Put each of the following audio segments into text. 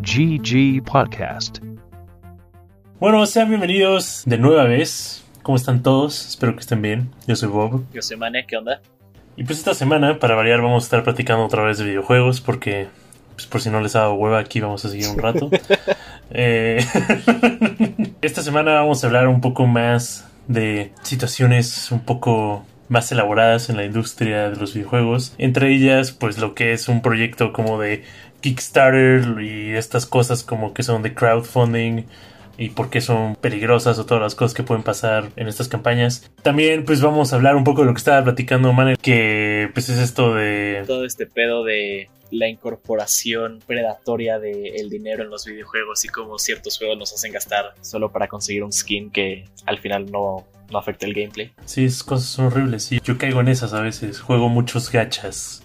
GG Podcast. Bueno, sean bienvenidos de nueva vez. ¿Cómo están todos? Espero que estén bien. Yo soy Bob. Yo soy Mane, ¿qué onda? Y pues esta semana, para variar, vamos a estar platicando otra vez de videojuegos porque, pues por si no les ha dado hueva, aquí vamos a seguir un rato. Eh, esta semana vamos a hablar un poco más de situaciones un poco más elaboradas en la industria de los videojuegos. Entre ellas, pues lo que es un proyecto como de Kickstarter y estas cosas como que son de crowdfunding y por qué son peligrosas o todas las cosas que pueden pasar en estas campañas. También pues vamos a hablar un poco de lo que estaba platicando Man, que pues es esto de... Todo este pedo de la incorporación predatoria del dinero en los videojuegos y cómo ciertos juegos nos hacen gastar solo para conseguir un skin que al final no, no afecta el gameplay. Sí, esas cosas son horribles. Sí, yo caigo en esas a veces. Juego muchos gachas.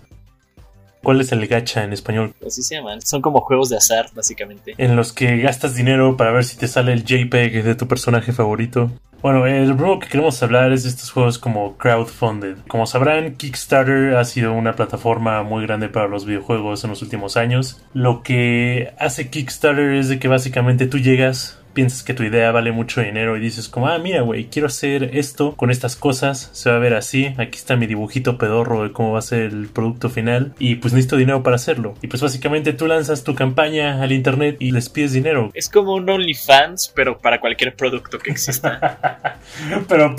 ¿Cuál es el gacha en español? Así se llaman. Son como juegos de azar, básicamente. En los que gastas dinero para ver si te sale el JPEG de tu personaje favorito. Bueno, el primero que queremos hablar es de estos juegos como crowdfunded. Como sabrán, Kickstarter ha sido una plataforma muy grande para los videojuegos en los últimos años. Lo que hace Kickstarter es de que básicamente tú llegas, piensas que tu idea vale mucho dinero y dices como, ah, mira, güey, quiero hacer esto con estas cosas, se va a ver así, aquí está mi dibujito pedorro de cómo va a ser el producto final y pues necesito dinero para hacerlo. Y pues básicamente tú lanzas tu campaña al internet y les pides dinero. Es como un OnlyFans, pero para cualquier producto que exista. pero,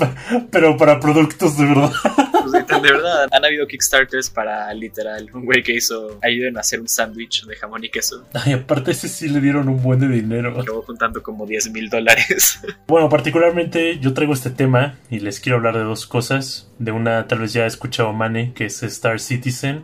pero para productos de verdad. De verdad, han habido Kickstarters para literal un güey que hizo ayuden a hacer un sándwich de jamón y queso. Ay, aparte ese sí le dieron un buen de dinero. Luego juntando como 10 mil dólares. Bueno, particularmente yo traigo este tema y les quiero hablar de dos cosas. De una tal vez ya he escuchado Mane, que es Star Citizen,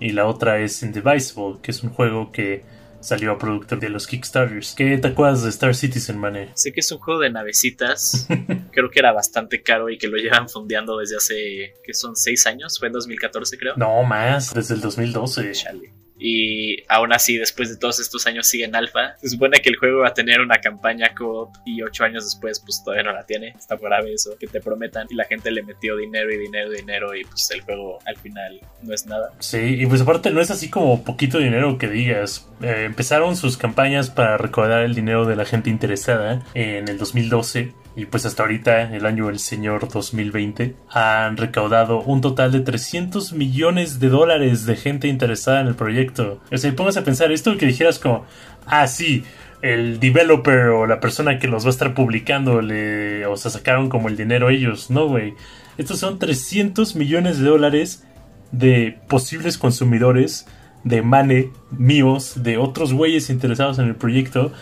y la otra es Indivisible, que es un juego que salió a producto de los Kickstarters. ¿Qué te acuerdas de Star Citizen, Mane? Sé que es un juego de navecitas. creo que era bastante caro y que lo llevan fondeando desde hace, que son 6 años, fue en 2014 creo. No, más, desde el 2012. Chale y aún así después de todos estos años sigue en alfa. Se supone que el juego va a tener una campaña co-op y ocho años después pues todavía no la tiene. Está grave eso, que te prometan y la gente le metió dinero y dinero y dinero y pues el juego al final no es nada. Sí, y pues aparte no es así como poquito dinero que digas. Eh, empezaron sus campañas para recaudar el dinero de la gente interesada en el 2012 y pues hasta ahorita, el año del señor 2020, han recaudado un total de 300 millones de dólares de gente interesada en el proyecto. O sea, pongas a pensar esto que dijeras como, ah, sí, el developer o la persona que los va a estar publicando, le, o sea, sacaron como el dinero ellos. No, güey. Estos son 300 millones de dólares de posibles consumidores, de mane míos, de otros güeyes interesados en el proyecto,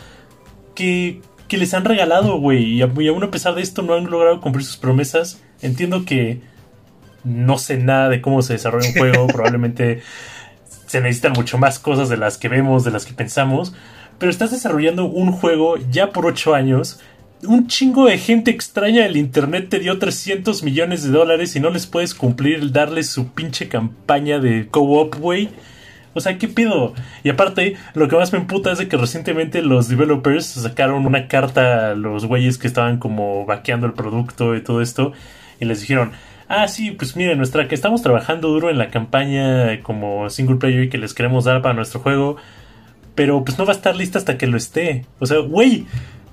que que les han regalado, güey. Y aún a pesar de esto no han logrado cumplir sus promesas. Entiendo que no sé nada de cómo se desarrolla un juego. Probablemente se necesitan mucho más cosas de las que vemos, de las que pensamos. Pero estás desarrollando un juego ya por 8 años. Un chingo de gente extraña del internet te dio 300 millones de dólares y no les puedes cumplir darles su pinche campaña de co-op, güey. O sea, ¿qué pido? Y aparte, lo que más me emputa es de que recientemente los developers sacaron una carta a los güeyes que estaban como vaqueando el producto y todo esto. Y les dijeron, ah, sí, pues miren, nuestra que estamos trabajando duro en la campaña como single player que les queremos dar para nuestro juego. Pero pues no va a estar lista hasta que lo esté. O sea, güey,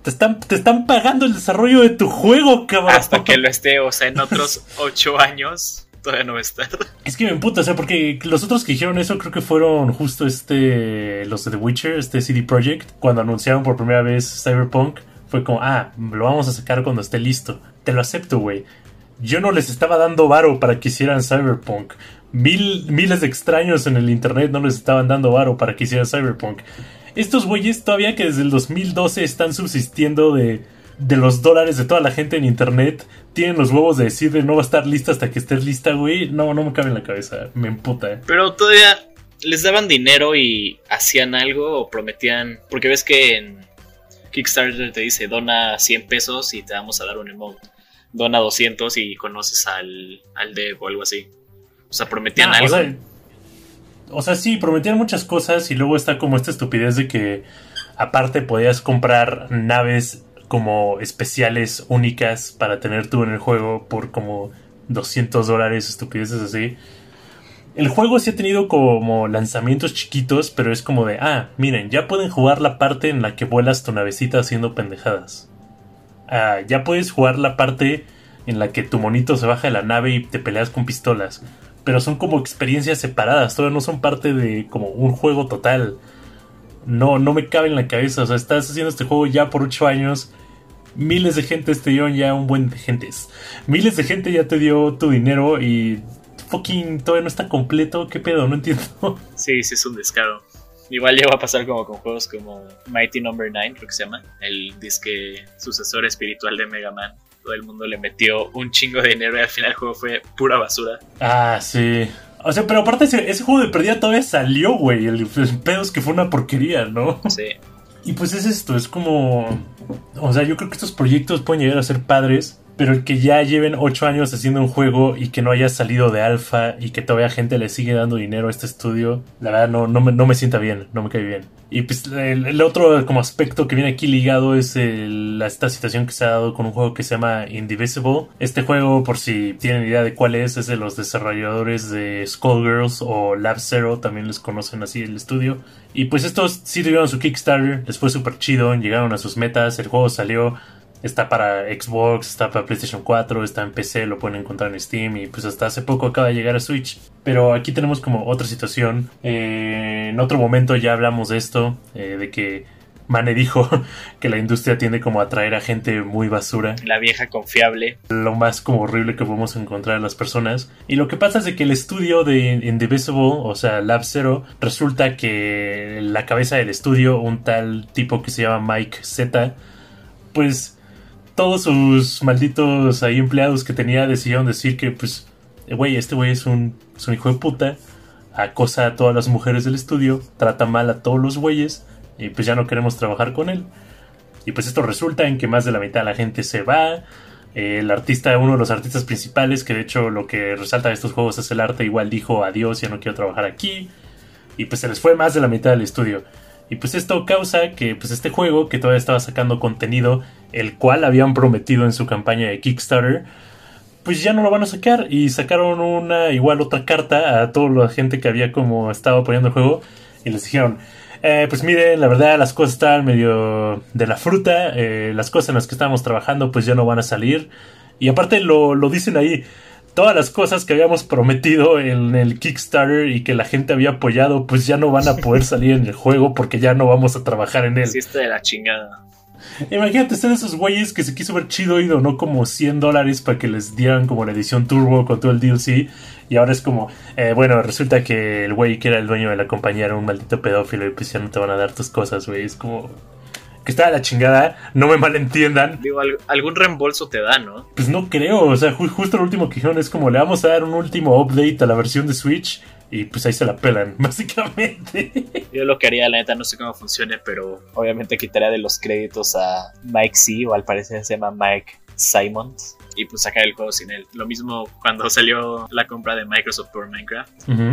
te están, te están pagando el desarrollo de tu juego, cabrón. Hasta que lo esté, o sea, en otros ocho años todavía no va a estar. Es que me emputa, o sea, porque los otros que dijeron eso creo que fueron justo este, los de The Witcher, este CD Projekt, cuando anunciaron por primera vez Cyberpunk, fue como, ah, lo vamos a sacar cuando esté listo. Te lo acepto, güey. Yo no les estaba dando varo para que hicieran Cyberpunk. Mil, miles de extraños en el internet no les estaban dando varo para que hicieran Cyberpunk. Estos güeyes todavía que desde el 2012 están subsistiendo de de los dólares de toda la gente en internet tienen los huevos de decir no va a estar lista hasta que estés lista, güey. No, no me cabe en la cabeza. Me emputa. Eh. Pero todavía les daban dinero y hacían algo o prometían. Porque ves que en Kickstarter te dice dona 100 pesos y te vamos a dar un emote. Dona 200 y conoces al, al dev o algo así. O sea, prometían algo. O sea, o sea, sí, prometían muchas cosas y luego está como esta estupidez de que aparte podías comprar naves como especiales únicas para tener tú en el juego por como 200 dólares, estupideces así. el juego sí ha tenido como lanzamientos chiquitos, pero es como de, ah, miren, ya pueden jugar la parte en la que vuelas tu navecita haciendo pendejadas. Ah, ya puedes jugar la parte en la que tu monito se baja de la nave y te peleas con pistolas. Pero son como experiencias separadas, todavía no son parte de como un juego total. No, no me cabe en la cabeza. O sea, estás haciendo este juego ya por 8 años. Miles de gente te dio ya un buen de gentes. Miles de gente ya te dio tu dinero y fucking todavía no está completo. ¿Qué pedo? No entiendo. Sí, sí, es un descaro. Igual llegó a pasar como con juegos como Mighty Number no. 9, creo que se llama. El disque sucesor espiritual de Mega Man. Todo el mundo le metió un chingo de dinero y al final el juego fue pura basura. Ah, sí. O sea, pero aparte ese, juego de perdida todavía salió, güey. El, el, pedo es que fue una porquería, ¿no? Sí. Y pues es esto, es como... O sea, yo creo que estos proyectos pueden llegar a ser padres, pero el que ya lleven 8 años haciendo un juego y que no haya salido de alfa y que todavía gente le sigue dando dinero a este estudio, la verdad no, no, me, no me sienta bien, no me cae bien. Y pues el, otro como aspecto que viene aquí ligado es esta situación que se ha dado con un juego que se llama Indivisible. Este juego, por si tienen idea de cuál es, es de los desarrolladores de Skullgirls o Lab Zero, también les conocen así el estudio. Y pues estos sí tuvieron su Kickstarter, les fue súper chido, llegaron a sus metas, el juego salió Está para Xbox, está para PlayStation 4, está en PC, lo pueden encontrar en Steam y pues hasta hace poco acaba de llegar a Switch. Pero aquí tenemos como otra situación. Eh, en otro momento ya hablamos de esto, eh, de que Mane dijo que la industria tiende como a atraer a gente muy basura. La vieja confiable. Lo más como horrible que podemos encontrar en las personas. Y lo que pasa es de que el estudio de Indivisible, o sea, Lab Zero, resulta que la cabeza del estudio, un tal tipo que se llama Mike Z, pues todos sus malditos ahí empleados que tenía decidieron decir que, pues, eh, güey, este güey es un, hijo de puta, acosa a todas las mujeres del estudio, trata mal a todos los güeyes, y pues ya no queremos trabajar con él. Y pues esto resulta en que más de la mitad de la gente se va. el artista, uno de los artistas principales, que de hecho lo que resalta de estos juegos es el arte, igual dijo adiós, ya no quiero trabajar aquí. Y pues se les fue más de la mitad del estudio. Y pues esto causa que pues este juego, que todavía estaba sacando contenido, el cual habían prometido en su campaña de Kickstarter, pues ya no lo van a sacar. Y sacaron una igual otra carta a toda la gente que había como estado apoyando el juego. Y les dijeron, eh, pues miren, la verdad las cosas están medio de la fruta. Eh, las cosas en las que estábamos trabajando pues ya no van a salir. Y aparte lo, lo dicen ahí todas las cosas que habíamos prometido en el Kickstarter y que la gente había apoyado, pues ya no van a poder salir en el juego porque ya no vamos a trabajar en él. Sí, está de la chingada. Imagínate ser esos güeyes que se quiso ver chido y donó como 100 dólares para que les dieran como la edición turbo con todo el DLC. Y ahora es como, eh, bueno, resulta que el güey que era el dueño de la compañía era un maldito pedófilo y pues ya no te van a dar tus cosas, güey. Es como, que está a la chingada, no me malentiendan. Digo, algún reembolso te da, ¿no? Pues no creo, o sea, justo el último que dijeron es como le vamos a dar un último update a la versión de Switch y pues ahí se la pelan, básicamente. Yo lo que haría, la neta, no sé cómo funcione, pero obviamente quitaría de los créditos a Mike C, o al parecer se llama Mike Simons y pues sacar el juego sin él. Lo mismo cuando salió la compra de Microsoft por Minecraft.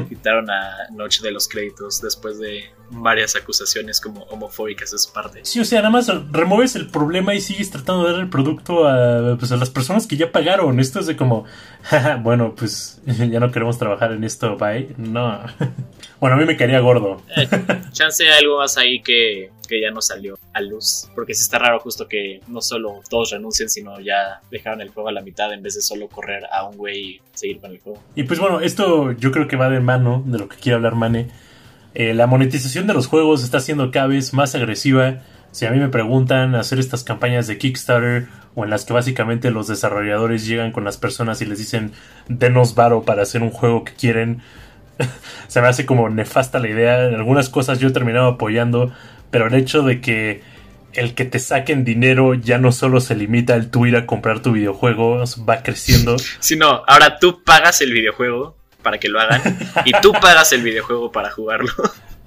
Quitaron a Noche de los créditos después de varias acusaciones como homofóbicas de su parte. Sí, o sea, nada más remueves el problema y sigues tratando de dar el producto a, pues, a las personas que ya pagaron. Esto es de como, bueno, pues ya no queremos trabajar en esto, bye. No. bueno, a mí me caería gordo. Eh, chance algo más ahí que que ya no salió a luz. Porque sí está raro justo que no solo todos renuncien, sino ya dejaron el juego a la mitad en vez de solo correr a un güey y seguir con el juego. Y pues bueno, esto yo creo que va de mano de lo que quiere hablar Mane. Eh, la monetización de los juegos está siendo cada vez más agresiva. Si a mí me preguntan hacer estas campañas de Kickstarter o en las que básicamente los desarrolladores llegan con las personas y les dicen denos varo para hacer un juego que quieren, se me hace como nefasta la idea. En algunas cosas yo he terminado apoyando pero el hecho de que el que te saquen dinero ya no solo se limita al tú ir a comprar tu videojuego, va creciendo. Sino, ahora tú pagas el videojuego para que lo hagan y tú pagas el videojuego para jugarlo.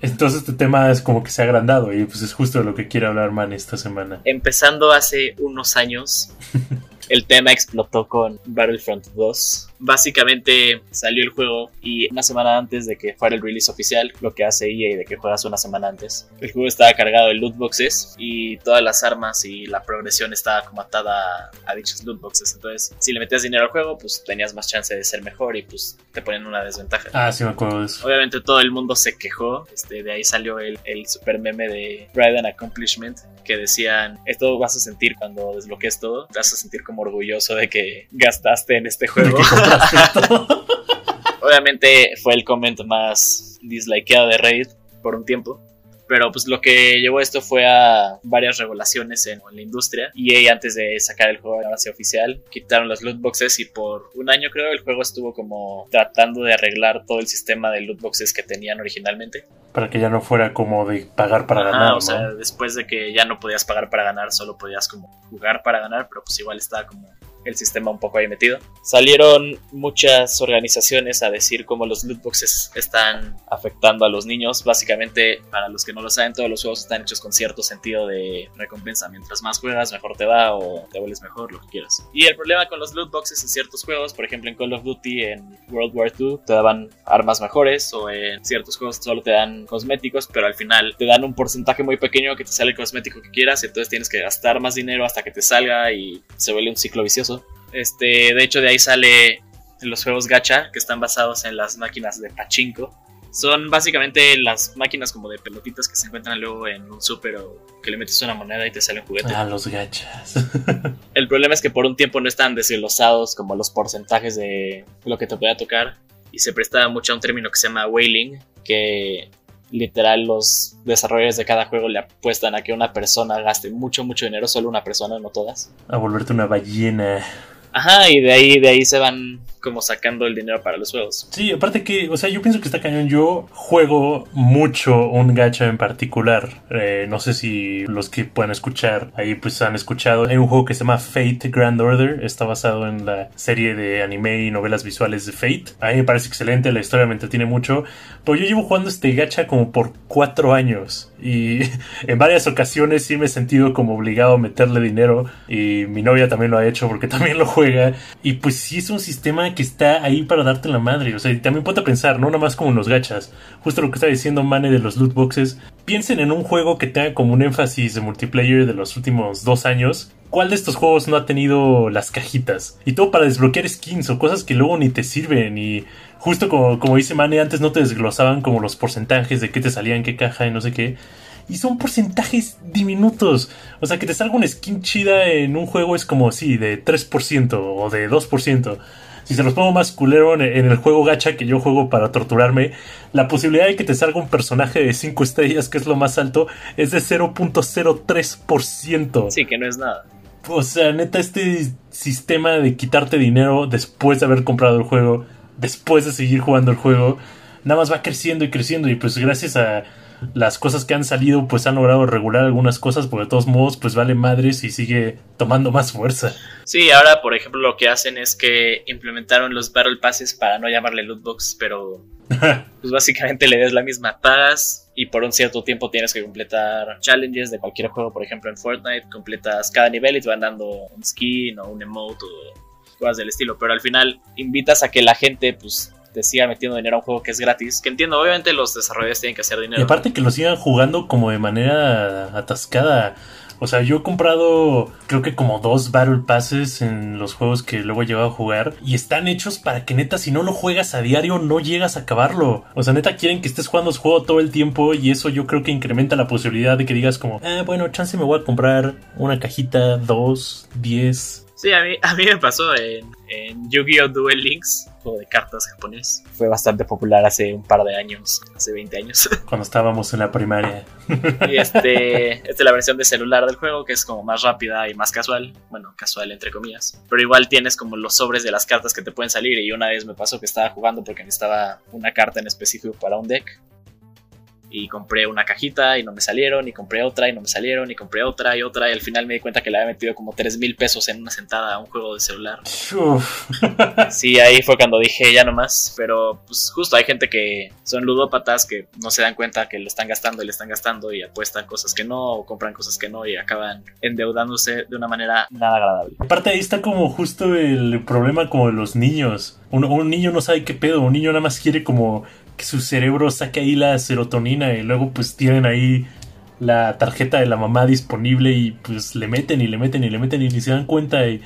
Entonces este tema es como que se ha agrandado y pues es justo de lo que quiere hablar Man esta semana. Empezando hace unos años, el tema explotó con Battlefront 2 Básicamente salió el juego y una semana antes de que fuera el release oficial, lo que hace EA de que juegas una semana antes, el juego estaba cargado de loot boxes y todas las armas y la progresión estaba como atada a dichos loot boxes. Entonces, si le metías dinero al juego, pues tenías más chance de ser mejor y pues te ponían una desventaja. Ah, sí me acuerdo de eso. Obviamente todo el mundo se quejó, este, de ahí salió el, el super meme de Pride and Accomplishment que decían, esto vas a sentir cuando desbloquees todo, te vas a sentir como orgulloso de que gastaste en este juego. Obviamente fue el comment más dislikeado de Reddit por un tiempo. Pero pues lo que llevó esto fue a varias regulaciones en, la industria. Y antes de sacar el juego base oficial, quitaron los loot boxes y por un año creo el juego estuvo como tratando de arreglar todo el sistema de loot boxes que tenían originalmente. Para que ya no fuera como de pagar para ganar. O sea, después de que ya no podías pagar para ganar, solo podías como jugar para ganar, pero pues igual estaba como el sistema un poco ahí metido. Salieron muchas organizaciones a decir cómo los loot boxes están afectando a los niños. Básicamente, para los que no lo saben, todos los juegos están hechos con cierto sentido de recompensa. Mientras más juegas, mejor te va o te vuelves mejor, lo que quieras. Y el problema con los loot boxes en ciertos juegos, por ejemplo en Call of Duty, en World War II, te daban armas mejores o en ciertos juegos solo te dan cosméticos, pero al final te dan un porcentaje muy pequeño que te sale el cosmético que quieras, entonces tienes que gastar más dinero hasta que te salga y se vuelve un ciclo vicioso. Este, de hecho, de ahí sale los juegos gacha, que están basados en las máquinas de pachinko. Son básicamente las máquinas como de pelotitas que se encuentran luego en un super o que le metes una moneda y te sale un juguete. Ah, los gachas. El problema es que por un tiempo no están desglosados como los porcentajes de lo que te pueda tocar. Y se presta mucho a un término que se llama whaling, que literal los desarrolladores de cada juego le apuestan a que una persona gaste mucho, mucho dinero, solo una persona, no todas. A volverte una ballena. Ajá, y de ahí, de ahí se van como sacando el dinero para los juegos. Sí, aparte que, o sea, yo pienso que está cañón. Yo juego mucho un gacha en particular. Eh, no sé si los que puedan escuchar ahí pues han escuchado. Hay un juego que se llama Fate Grand Order. Está basado en la serie de anime y novelas visuales de Fate. A mí me parece excelente, la historia me entretiene mucho. Pero yo llevo jugando este gacha como por cuatro años. Y en varias ocasiones sí me he sentido como obligado a meterle dinero. Y mi novia también lo ha hecho porque también lo juega. Y pues sí es un sistema que está ahí para darte la madre. O sea, también ponte a pensar, no nada más como los gachas. Justo lo que está diciendo Mane de los loot boxes. Piensen en un juego que tenga como un énfasis de multiplayer de los últimos dos años. ¿Cuál de estos juegos no ha tenido las cajitas? Y todo para desbloquear skins o cosas que luego ni te sirven. Y justo como, como dice Mane, antes no te desglosaban como los porcentajes de qué te salía en qué caja y no sé qué y son porcentajes diminutos. O sea, que te salga una skin chida en un juego es como, sí, de 3% o de 2% si se los pongo más culero en el juego gacha que yo juego para torturarme, la posibilidad de que te salga un personaje de 5 estrellas, que es lo más alto, es de 0.03%. Sí, que no es nada. O sea, neta, este sistema de quitarte dinero después de haber comprado el juego, después de seguir jugando el juego, nada más va creciendo y creciendo. Y pues gracias a las cosas que han salido pues han logrado regular algunas cosas, porque de todos modos pues vale madres y sigue tomando más fuerza. Sí, ahora por ejemplo lo que hacen es que implementaron los Battle Passes para no llamarle loot box, pero pues básicamente le des la misma paz y por un cierto tiempo tienes que completar challenges de cualquier juego, por ejemplo en Fortnite, completas cada nivel y te van dando un skin o un emote o cosas del estilo, pero al final invitas a que la gente pues te siga metiendo dinero a un juego que es gratis. Que entiendo, obviamente los desarrolladores tienen que hacer dinero. Y aparte que lo sigan jugando como de manera atascada. O sea, yo he comprado creo que como dos Battle Passes en los juegos que luego he llevado a jugar y están hechos para que neta si no lo juegas a diario no llegas a acabarlo. O sea, neta quieren que estés jugando el juego todo el tiempo y eso yo creo que incrementa la posibilidad de que digas como, ah, bueno, chance me voy a comprar una cajita, dos, diez. Sí, a mí, a mí me pasó en, en Yu-Gi-Oh! Duel Links juego de cartas japonés. Fue bastante popular hace un par de años, hace 20 años. Cuando estábamos en la primaria. Y este, esta es la versión de celular del juego, que es como más rápida y más casual. Bueno, casual entre comillas. Pero igual tienes como los sobres de las cartas que te pueden salir. Y una vez me pasó que estaba jugando porque necesitaba una carta en específico para un deck. Y compré una cajita y no me salieron, y compré otra y no me salieron, y compré otra y otra, y al final me di cuenta que le había metido como 3 mil pesos en una sentada a un juego de celular. Uf. Sí, ahí fue cuando dije ya no más, pero pues justo hay gente que son ludópatas que no se dan cuenta que le están gastando y le están gastando y apuestan cosas que no, o compran cosas que no y acaban endeudándose de una manera nada agradable. Aparte ahí está como justo el problema como de los niños. Un, un niño no sabe qué pedo, un niño nada más quiere como su cerebro saque ahí la serotonina y luego pues tienen ahí la tarjeta de la mamá disponible y pues le meten y le meten y le meten y ni se dan cuenta y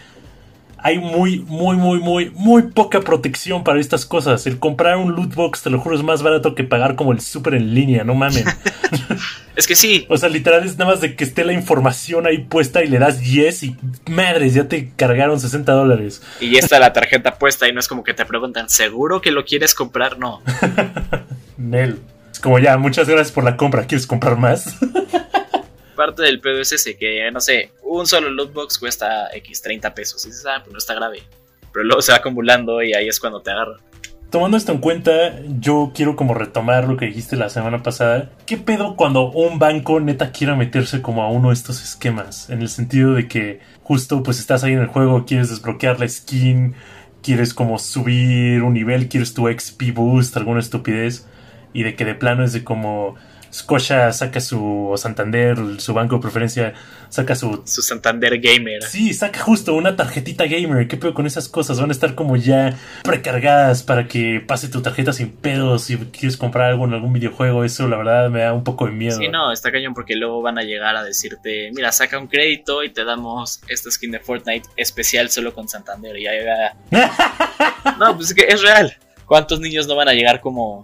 hay muy, muy, muy, muy, muy poca protección para estas cosas. El comprar un loot box, te lo juro, es más barato que pagar como el súper en línea, no mamen. Es que sí, o sea, literal es nada más de que esté la información ahí puesta y le das yes y madres, ya te cargaron 60 dólares. y ya está la tarjeta puesta y no es como que te preguntan, ¿seguro que lo quieres comprar? No. Nel. Es como ya, muchas gracias por la compra, ¿quieres comprar más? Parte del pedo es ese, que no sé, un solo loot box cuesta X 30 pesos. Y dices, ah, pues no está grave. Pero luego se va acumulando y ahí es cuando te agarra. Tomando esto en cuenta, yo quiero como retomar lo que dijiste la semana pasada. ¿Qué pedo cuando un banco neta quiera meterse como a uno de estos esquemas? En el sentido de que justo pues estás ahí en el juego, quieres desbloquear la skin, quieres como subir un nivel, quieres tu XP boost, alguna estupidez. Y de que de plano es de como Scotia saca su o Santander, su banco de preferencia, saca su Su Santander Gamer. Sí, saca justo una tarjetita gamer. ¿Qué pedo con esas cosas? Van a estar como ya precargadas para que pase tu tarjeta sin pedos. Si quieres comprar algo en algún videojuego, eso la verdad me da un poco de miedo. Sí, no, está cañón porque luego van a llegar a decirte, mira, saca un crédito y te damos esta skin de Fortnite especial solo con Santander. Y ahí va. No, pues es que es real. ¿Cuántos niños no van a llegar como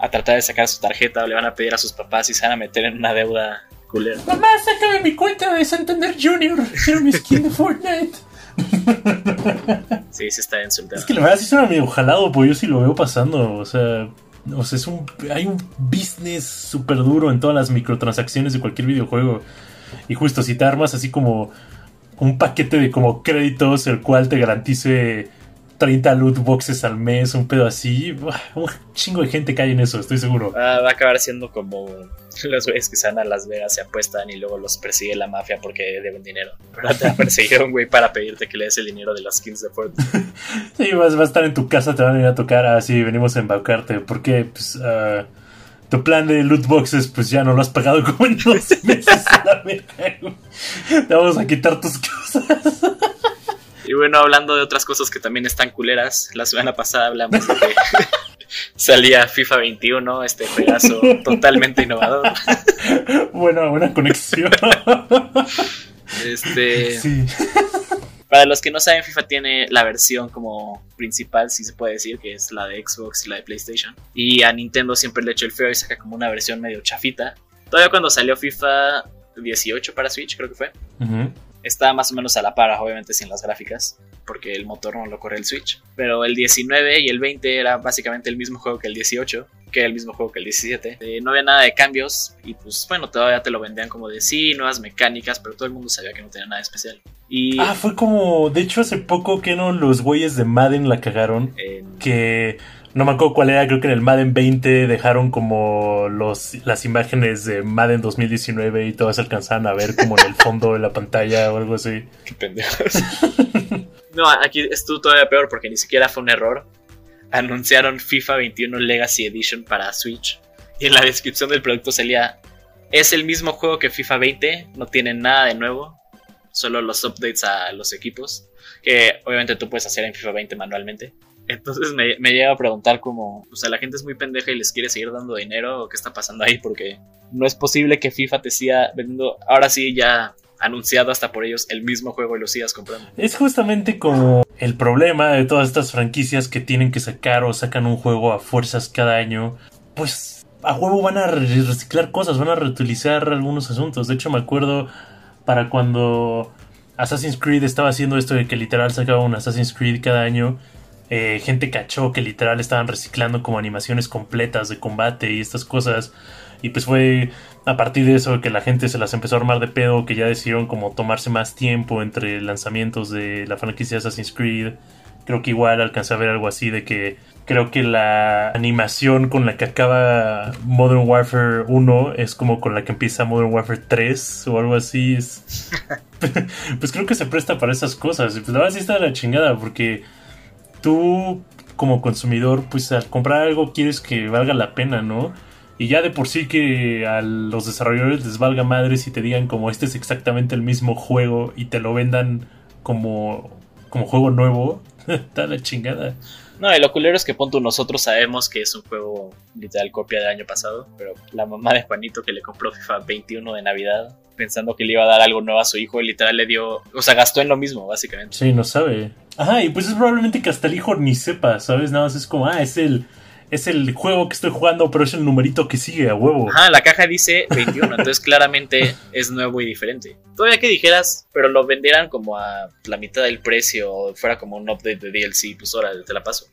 a tratar de sacar su tarjeta o le van a pedir a sus papás y se van a meter en una deuda culera? Mamá, sácame mi cuenta de Santander Junior. Quiero mi skin de Fortnite. Sí, sí está insultado. Es que la verdad sí suena medio jalado, pues yo sí lo veo pasando. O sea, o sea es un, hay un business súper duro en todas las microtransacciones de cualquier videojuego. Y justo si te armas así como un paquete de como créditos, el cual te garantice 30 loot boxes al mes, un pedo así. Un chingo de gente cae en eso, estoy seguro. Ah, va a acabar siendo como los güeyes que se van a Las Vegas, se apuestan y luego los persigue la mafia porque deben dinero. Pero te va a perseguir un güey para pedirte que le des el dinero de las skins de Fortnite. Sí, vas, vas a estar en tu casa, te van a ir a tocar así, venimos a embaucarte. Porque, pues, ah, tu plan de loot boxes, pues ya no lo has pagado como en 12 meses. a la verga, güey. Te vamos a quitar tus cosas. Y bueno, hablando de otras cosas que también están culeras, la semana pasada hablamos de que salía FIFA 21, este juegazo totalmente innovador. Buena, buena conexión. Este, Sí. Para los que no saben, FIFA tiene la versión como principal, si se puede decir, que es la de Xbox y la de PlayStation. Y a Nintendo siempre le echo el feo y saca como una versión medio chafita. Todavía cuando salió FIFA 18 para Switch, creo que fue. Está más o menos a la par, obviamente sin las gráficas, porque el motor no lo corre el Switch. Pero el 19 y el 20 era básicamente el mismo juego que el 18, que era el mismo juego que el 17. Eh, no había nada de cambios y pues bueno, todavía te lo vendían como de sí, nuevas mecánicas, pero todo el mundo sabía que no tenía nada especial. Y Ah, fue como. De hecho, hace poco que no los güeyes de Madden la cagaron. en- Que no me acuerdo cuál era, creo que en el Madden 20 dejaron como los, las imágenes de Madden 2019 y todas se alcanzaban a ver como en el fondo de la pantalla o algo así. Qué pendejos. no, aquí estuvo todavía peor porque ni siquiera fue un error. Anunciaron FIFA 21 Legacy Edition para Switch. Y en la descripción del producto salía: Es el mismo juego que FIFA 20, no tiene nada de nuevo, solo los updates a los equipos. Que obviamente tú puedes hacer en FIFA 20 manualmente. Entonces me, me llega a preguntar como, o sea, la gente es muy pendeja y les quiere seguir dando dinero o qué está pasando ahí porque no es posible que FIFA te siga vendiendo, ahora sí ya anunciado hasta por ellos el mismo juego y lo sigas comprando. Es justamente como el problema de todas estas franquicias que tienen que sacar o sacan un juego a fuerzas cada año. Pues a huevo van a re- reciclar cosas, van a reutilizar algunos asuntos. De hecho, me acuerdo para cuando Assassin's Creed estaba haciendo esto de que literal sacaba un Assassin's Creed cada año. Eh, gente cachó que literal estaban reciclando como animaciones completas de combate y estas cosas. Y pues fue a partir de eso que la gente se las empezó a armar de pedo, que ya decidieron como tomarse más tiempo entre lanzamientos de la franquicia Assassin's Creed. Creo que igual alcancé a ver algo así de que Creo que la animación con la que acaba Modern Warfare 1 es como con la que empieza Modern Warfare 3 o algo así. Es... pues creo que se presta para esas cosas. Pues la verdad sí está de la chingada porque tú como consumidor, pues al comprar algo quieres que valga la pena, ¿no? Y ya de por sí que a los desarrolladores les valga madres y te digan como este es exactamente el mismo juego y te lo vendan como, como juego nuevo, está la chingada. No, y lo culero es que punto nosotros sabemos que es un juego literal copia del año pasado, pero la mamá de Juanito que le compró FIFA 21 de Navidad, pensando que le iba a dar algo nuevo a su hijo, literal le dio, o sea, gastó en lo mismo, básicamente. Sí, no sabe. Ajá, y pues es probablemente que hasta el hijo ni sepa, ¿sabes? Nada más es como, ah, es el es el juego que estoy jugando, pero es el numerito que sigue a huevo. Ajá, la caja dice 21, entonces claramente es nuevo y diferente. Todavía que dijeras, pero lo vendieran como a la mitad del precio o fuera como un update de DLC, pues ahora te la paso.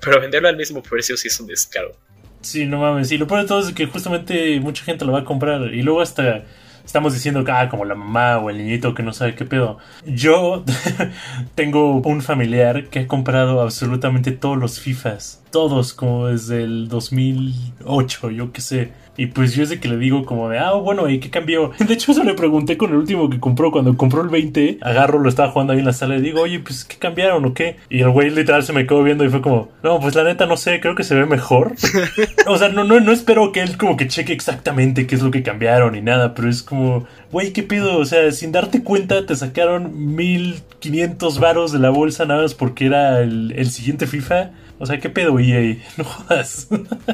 Pero venderlo al mismo precio sí es un descaro. Sí, no mames. Y lo peor de todo es que justamente mucha gente lo va a comprar. Y luego hasta estamos diciendo que, ah, como la mamá o el niñito que no sabe qué pedo. Yo tengo un familiar que ha comprado absolutamente todos los FIFAs. Todos, como desde el 2008, yo qué sé. Y pues yo es de que le digo como de, ah, bueno, ¿y qué cambió? De hecho, eso le pregunté con el último que compró. Cuando compró el 20, agarro, lo estaba jugando ahí en la sala y digo, oye, pues, ¿qué cambiaron o qué? Y el güey literal se me quedó viendo y fue como, no, pues la neta no sé, creo que se ve mejor. o sea, no, no, no espero que él como que cheque exactamente qué es lo que cambiaron y nada, pero es como, güey, ¿qué pedo? O sea, sin darte cuenta te sacaron 1500 varos de la bolsa nada más porque era el, el siguiente FIFA. O sea, ¿qué pedo, EA? No jodas.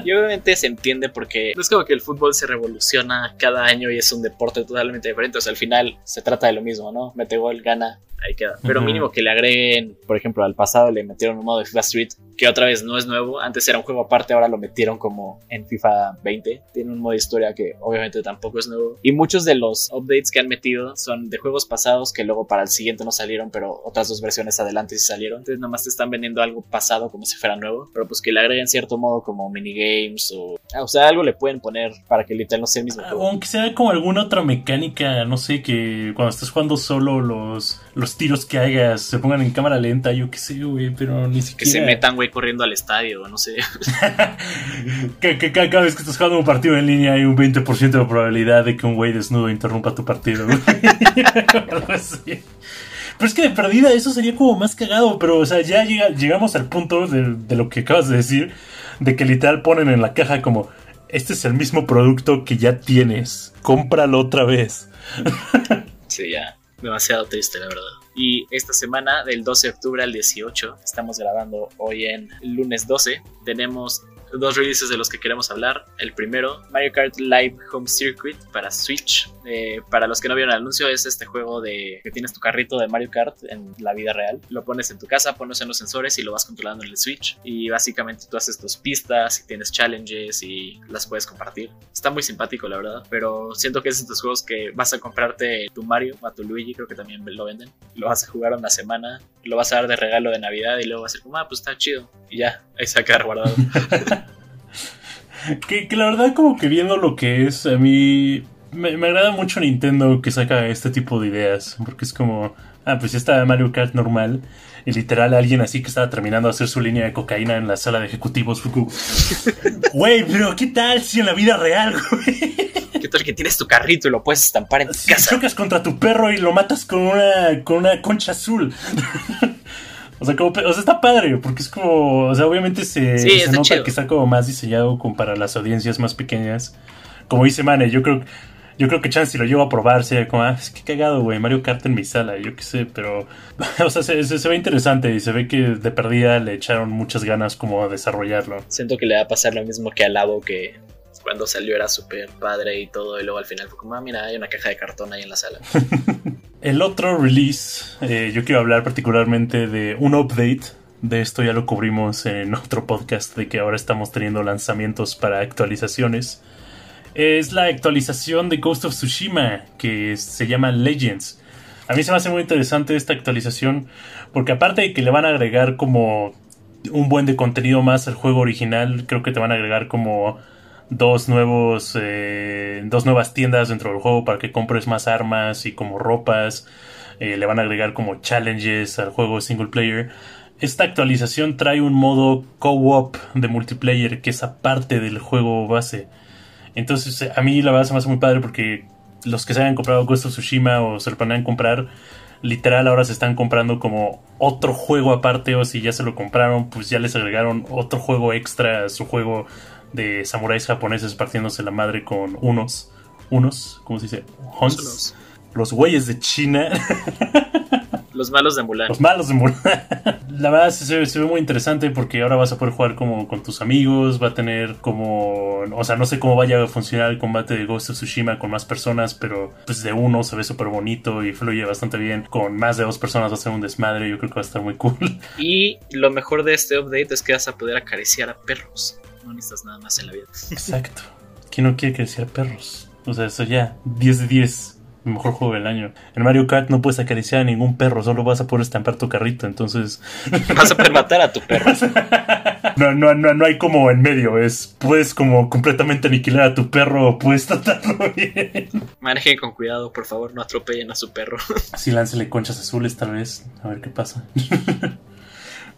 Y obviamente se entiende porque no es como que el fútbol se revoluciona cada año y es un deporte totalmente diferente. O sea, al final se trata de lo mismo, ¿no? Mete gol, gana, ahí queda. Pero mínimo que le agreguen, por ejemplo, al pasado le metieron un modo de FIFA Street, que otra vez no es nuevo. Antes era un juego aparte, ahora lo metieron como en FIFA 20. Tiene un modo de historia que obviamente tampoco es nuevo. Y muchos de los updates que han metido son de juegos pasados que luego para el siguiente no salieron, pero otras dos versiones adelante sí salieron. Entonces nada más te están vendiendo algo pasado como si fuera nuevo, pero pues que le agreguen cierto modo como minigames o... Ah, o sea, algo le pueden poner para que literal no sea el mismo juego. Aunque sea como alguna otra mecánica, no sé, que cuando estás jugando solo los, los tiros que hagas se pongan en cámara lenta, yo qué sé, güey, pero ni siquiera... Que se metan, güey, corriendo al estadio, no sé. que, que, cada vez que estás jugando un partido en línea hay un 20% de probabilidad de que un güey desnudo interrumpa tu partido, güey. Pero es que de perdida eso sería como más cagado, pero o sea, ya llegamos al punto de, de lo que acabas de decir, de que literal ponen en la caja como, este es el mismo producto que ya tienes, cómpralo otra vez. sí, ya, demasiado triste, la verdad. Y esta semana, del 12 de octubre al 18, estamos grabando hoy en lunes 12, tenemos dos releases de los que queremos hablar. El primero, Mario Kart Live Home Circuit para Switch. Eh, para los que no vieron el anuncio, es este juego de que tienes tu carrito de Mario Kart en la vida real. Lo pones en tu casa, pones en los sensores y lo vas controlando en el Switch. Y básicamente tú haces tus pistas y tienes challenges y las puedes compartir. Está muy simpático, la verdad. Pero siento que es de estos juegos que vas a comprarte tu Mario o tu Luigi, creo que también lo venden. Lo vas a jugar una semana, lo vas a dar de regalo de Navidad y luego vas a ser como, ah, pues está chido. Y ya, ahí quedar guardado. que, que, la verdad como que viendo lo que es, a mí me, me, agrada mucho Nintendo que saca este tipo de ideas, porque es como, ah, pues está Mario Kart normal, y literal alguien así que estaba terminando de hacer su línea de cocaína en la sala de ejecutivos, güey, pero ¿qué tal si en la vida real, güey? ¿Qué tal que tienes tu carrito y lo puedes estampar en tu si casa? chocas contra tu perro y lo matas con una, con una concha azul. O sea, como, o sea, está padre, porque es como, o sea, obviamente se, sí, se nota chido. que está como más diseñado como para las audiencias más pequeñas. Como dice Mane, yo creo, yo creo que Chance si lo llevo a probar, sería como, ah, es que cagado, güey, Mario Kart en mi sala, yo qué sé, pero, o sea, se, se, se, ve interesante y se ve que de perdida le echaron muchas ganas como a desarrollarlo. Siento que le va a pasar lo mismo que al Labo, que cuando salió era súper padre y todo, y luego al final fue como, ah, mira, hay una caja de cartón ahí en la sala. El otro release, eh, yo quiero hablar particularmente de un update. De esto ya lo cubrimos en otro podcast de que ahora estamos teniendo lanzamientos para actualizaciones. Es la actualización de Ghost of Tsushima que se llama Legends. A mí se me hace muy interesante esta actualización porque aparte de que le van a agregar como un buen de contenido más al juego original, creo que te van a agregar como dos nuevos eh, dos nuevas tiendas dentro del juego para que compres más armas y como ropas eh, le van a agregar como challenges al juego single player esta actualización trae un modo co-op de multiplayer que es aparte del juego base. Entonces, a mí la verdad se me hace muy padre porque los que se hayan comprado Ghost of Tsushima o se lo planean comprar, literal ahora se están comprando como otro juego aparte o si ya se lo compraron, pues ya les agregaron otro juego extra a su juego de samuráis japoneses partiéndose la madre con unos, unos, ¿cómo se dice? Huns. Los güeyes de China. Los malos de Mulan. Los malos de Mulan. La verdad se, se, ve muy interesante porque ahora vas a poder jugar como con tus amigos, va a tener como... O sea, no sé cómo vaya a funcionar el combate de Ghost of Tsushima con más personas, pero pues de uno se ve súper bonito y fluye bastante bien. Con más de dos personas va a ser un desmadre, yo creo que va a estar muy cool. Y lo mejor de este update es que vas a poder acariciar a perros. No necesitas nada más en la vida. Exacto. ¿Quién no quiere acariciar perros? O sea, eso ya, 10 de 10 mejor juego del año. En Mario Kart no puedes acariciar a ningún perro, solo vas a poder estampar tu carrito, entonces... Vas a poder matar a tu perro. no, no, no, no hay como en medio, es puedes como completamente aniquilar a tu perro o puedes tratarlo bien. Manejen con cuidado, por favor, no atropellen a su perro. Así láncele conchas azules tal vez, a ver qué pasa.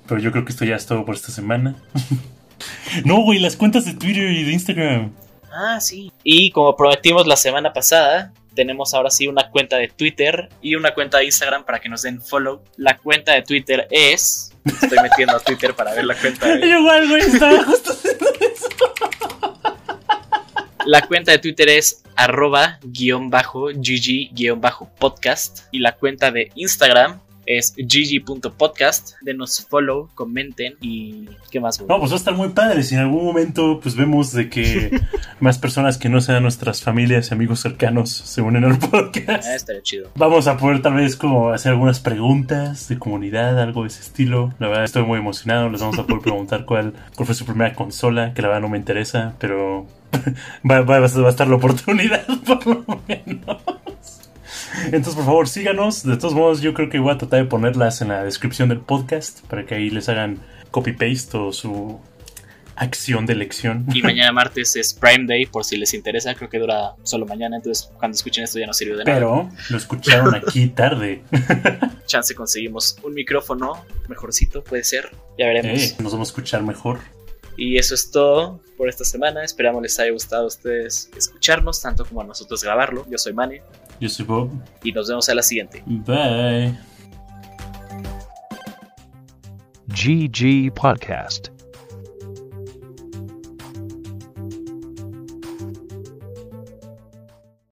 Pero yo creo que esto ya es todo por esta semana. No, güey, las cuentas de Twitter y de Instagram. Ah, sí. Y como prometimos la semana pasada, tenemos ahora sí una cuenta de Twitter y una cuenta de Instagram para que nos den follow. La cuenta de Twitter es. Estoy metiendo a Twitter para ver la cuenta de. Igual, güey, estaba justo haciendo eso. La cuenta de Twitter es arroba guion bajo gg guion bajo podcast y la cuenta de Instagram es gg.podcast. Denos follow, comenten y qué más. No, pues va a estar muy padre. Si en algún momento pues vemos de que más personas que no sean nuestras familias y amigos cercanos se unen al podcast. Ah, estaría chido. Vamos a poder tal vez como hacer algunas preguntas de comunidad, algo de ese estilo. La verdad estoy muy emocionado. Les vamos a poder preguntar cuál, cuál fue su primera consola, que la verdad no me interesa, pero va, va, va a estar la oportunidad por lo menos. Entonces, por favor, síganos. De todos modos, yo creo que voy a tratar de ponerlas en la descripción del podcast para que ahí les hagan copy-paste o su acción de elección. Y mañana martes es Prime Day, por si les interesa. Creo que dura solo mañana, entonces cuando escuchen esto ya no sirve de nada. Pero lo escucharon aquí tarde. Chance conseguimos un micrófono mejorcito, puede ser. Ya veremos. Eh, nos vamos a escuchar mejor. Y eso es todo por esta semana. Esperamos les haya gustado a ustedes escucharnos, tanto como a nosotros grabarlo. Yo soy Manny. Yo soy Bob. Y nos vemos a la siguiente. Bye. GG Podcast.